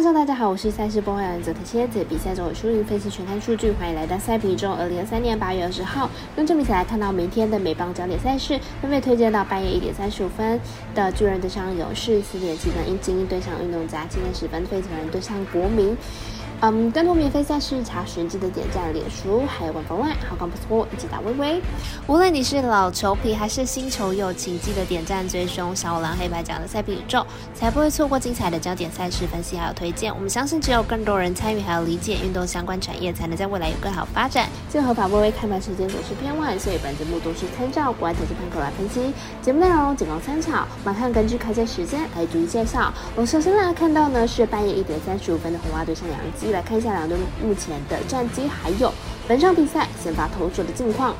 观众大家好，我是赛事播报员泽特蝎子。比赛中有输赢分析全看数据，欢迎来到赛评中。二零二三年八月二十号，用这比赛来看到明天的美邦焦点赛事，分别推荐到半夜一点三十五分的巨人对上勇士，四点七分英精英对上运动家，七点十分费城人对上国民。嗯，更多免费赛事查询记得点赞、脸书，还有官方外好看不错，一起打微微。无论你是老球皮还是新球友，请记得点赞、追踪小五郎黑白奖的赛评宇宙，才不会错过精彩的焦点赛事分析还有推荐。我们相信，只有更多人参与还有理解运动相关产业，才能在未来有更好发展。最合法微微开盘时间总是偏晚，所以本节目都是参照国外投资盘口来分析。节目内容仅供参考，马上根据开赛时间来逐一介绍。我们首先来看到呢是半夜一点三十五分的红袜对上洋基。来看一下两队目前的战绩，还有本场比赛先发投手的近况。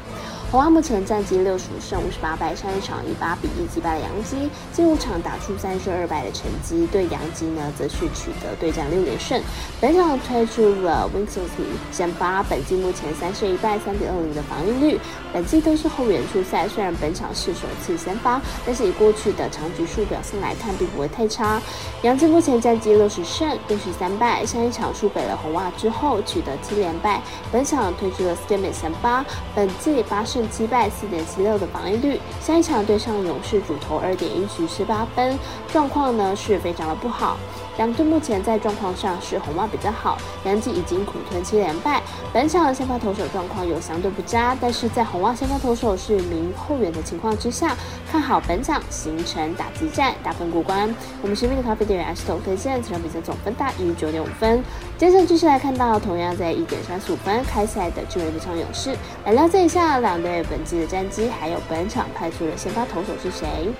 红袜目前战绩六十五胜五十八败，上一场以八比一击败了杨基，近五场打出三胜二败的成绩。对杨基呢，则是取得对战六连胜。本场推出了 w i n s o n 先发，本季目前三胜一败，三点二零的防御率。本季都是后援出赛，虽然本场是首次先发，但是以过去的长局数表现来看，并不会太差。杨基目前战绩六十胜六十三败，上一场输给了红袜之后，取得七连败。本场推出了 s t e m a n 先发，本季八胜。击败四点七六的防御率，下一场对上勇士主投二点一局十八分，状况呢是非常的不好。两队目前在状况上是红袜比较好，杨基已经苦吞七连败。本场的先发投手状况有相对不佳，但是在红袜先发投手是名后援的情况之下，看好本场形成打击战，大分过关。我们身边的咖啡店员 S 头推荐这场比赛总分大于九点五分。接着继续来看到同样在一点三十五分开赛的巨人对上勇士，来了解一下两队本季的战绩，还有本场派出的先发投手是谁。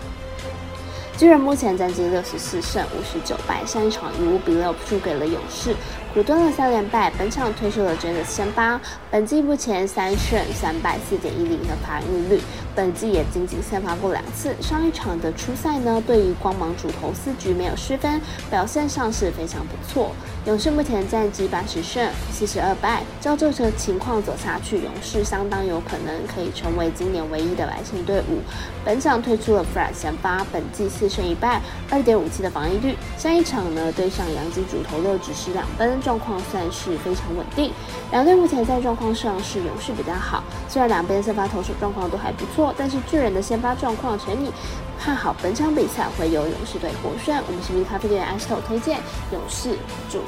巨人目前战绩六十四胜五十九败，上一场以五比六输给了勇士。苦蹲了三连败，本场推出了 j a n 先发，本季目前三胜三败，四点一零的防御率，本季也仅仅先发过两次。上一场的初赛呢，对于光芒主投四局没有失分，表现上是非常不错。勇士目前战绩八十胜四十二败，照这个情况走下去，勇士相当有可能可以成为今年唯一的来胜队伍。本场推出了 Fred 先发，本季四胜一败，二点五七的防御率。下一场呢，对上杨基主投六局失两分。状况算是非常稳定，两队目前在状况上是勇士比较好，虽然两边先发投手状况都还不错，但是巨人的先发状况全你看好本场比赛会由勇士队获胜。我们是米咖啡店 S 头推荐勇士主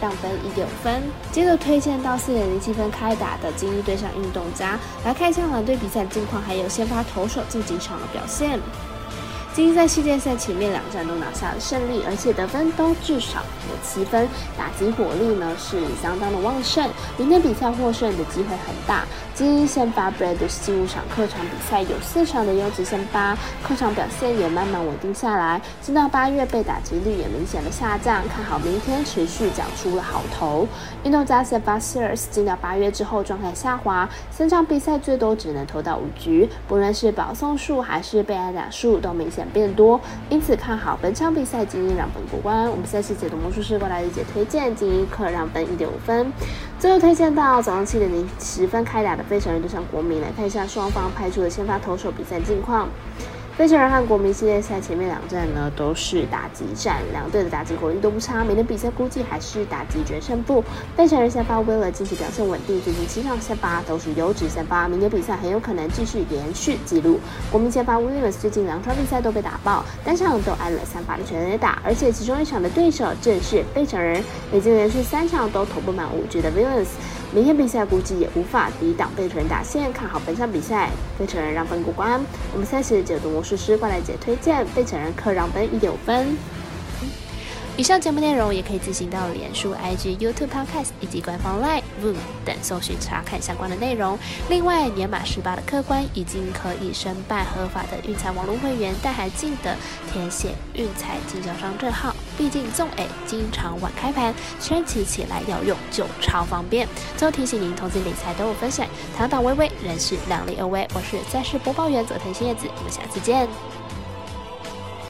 让分一点五分，接着推荐到四点零七分开打的精英对上运动家，来看一下两队比赛近况，还有先发投手近几场的表现。精英在世界赛前面两站都拿下了胜利，而且得分都至少有七分，打击火力呢是相当的旺盛，明天比赛获胜的机会很大。精英先发 b r a d 近五场客场比赛有四场的优质先发，客场表现也慢慢稳定下来，进到八月被打击率也明显的下降，看好明天持续缴出了好头。运动家先发 Sears 进到八月之后状态下滑，三场比赛最多只能投到五局，不论是保送数还是被挨打数都明显。变多，因此看好本场比赛精英让分过关。我们赛事解读魔术师过来日解推荐精英客让分一点五分。最后推荐到早上七点零十分开打的费城人对上国民，来看一下双方派出的先发投手比赛近况。费城人和国民系列赛前面两战呢都是打击战，两队的打击火力都不差，明天比赛估计还是打击决胜负。费城人先发威了近期表现稳定，最近七场先发都是优质先发，明天比赛很有可能继续延续纪录。国民先发 Williams 最近两场比赛都被打爆，单场都挨了三发的全垒打，而且其中一场的对手正是费城人，已经连续三场都投不满五局的 Williams。明天比赛估计也无法抵挡费城人打线，看好本场比赛费城人让分过关。我们赛事解读魔术师过来姐推荐费城人客让分一点五分。以上节目内容也可以自行到脸书、IG、YouTube、Podcast 以及官方 Line、Room 等搜寻查看相关的内容。另外，年满十八的客官已经可以申办合法的运彩网络会员，但还记得填写运彩经销商证号。毕竟纵 A 经常晚开盘，升起起来要用就超方便。最后提醒您，投资理财都有风险，躺倒微微人是量力而为。我是赛事播报员佐藤新叶子，我们下次见。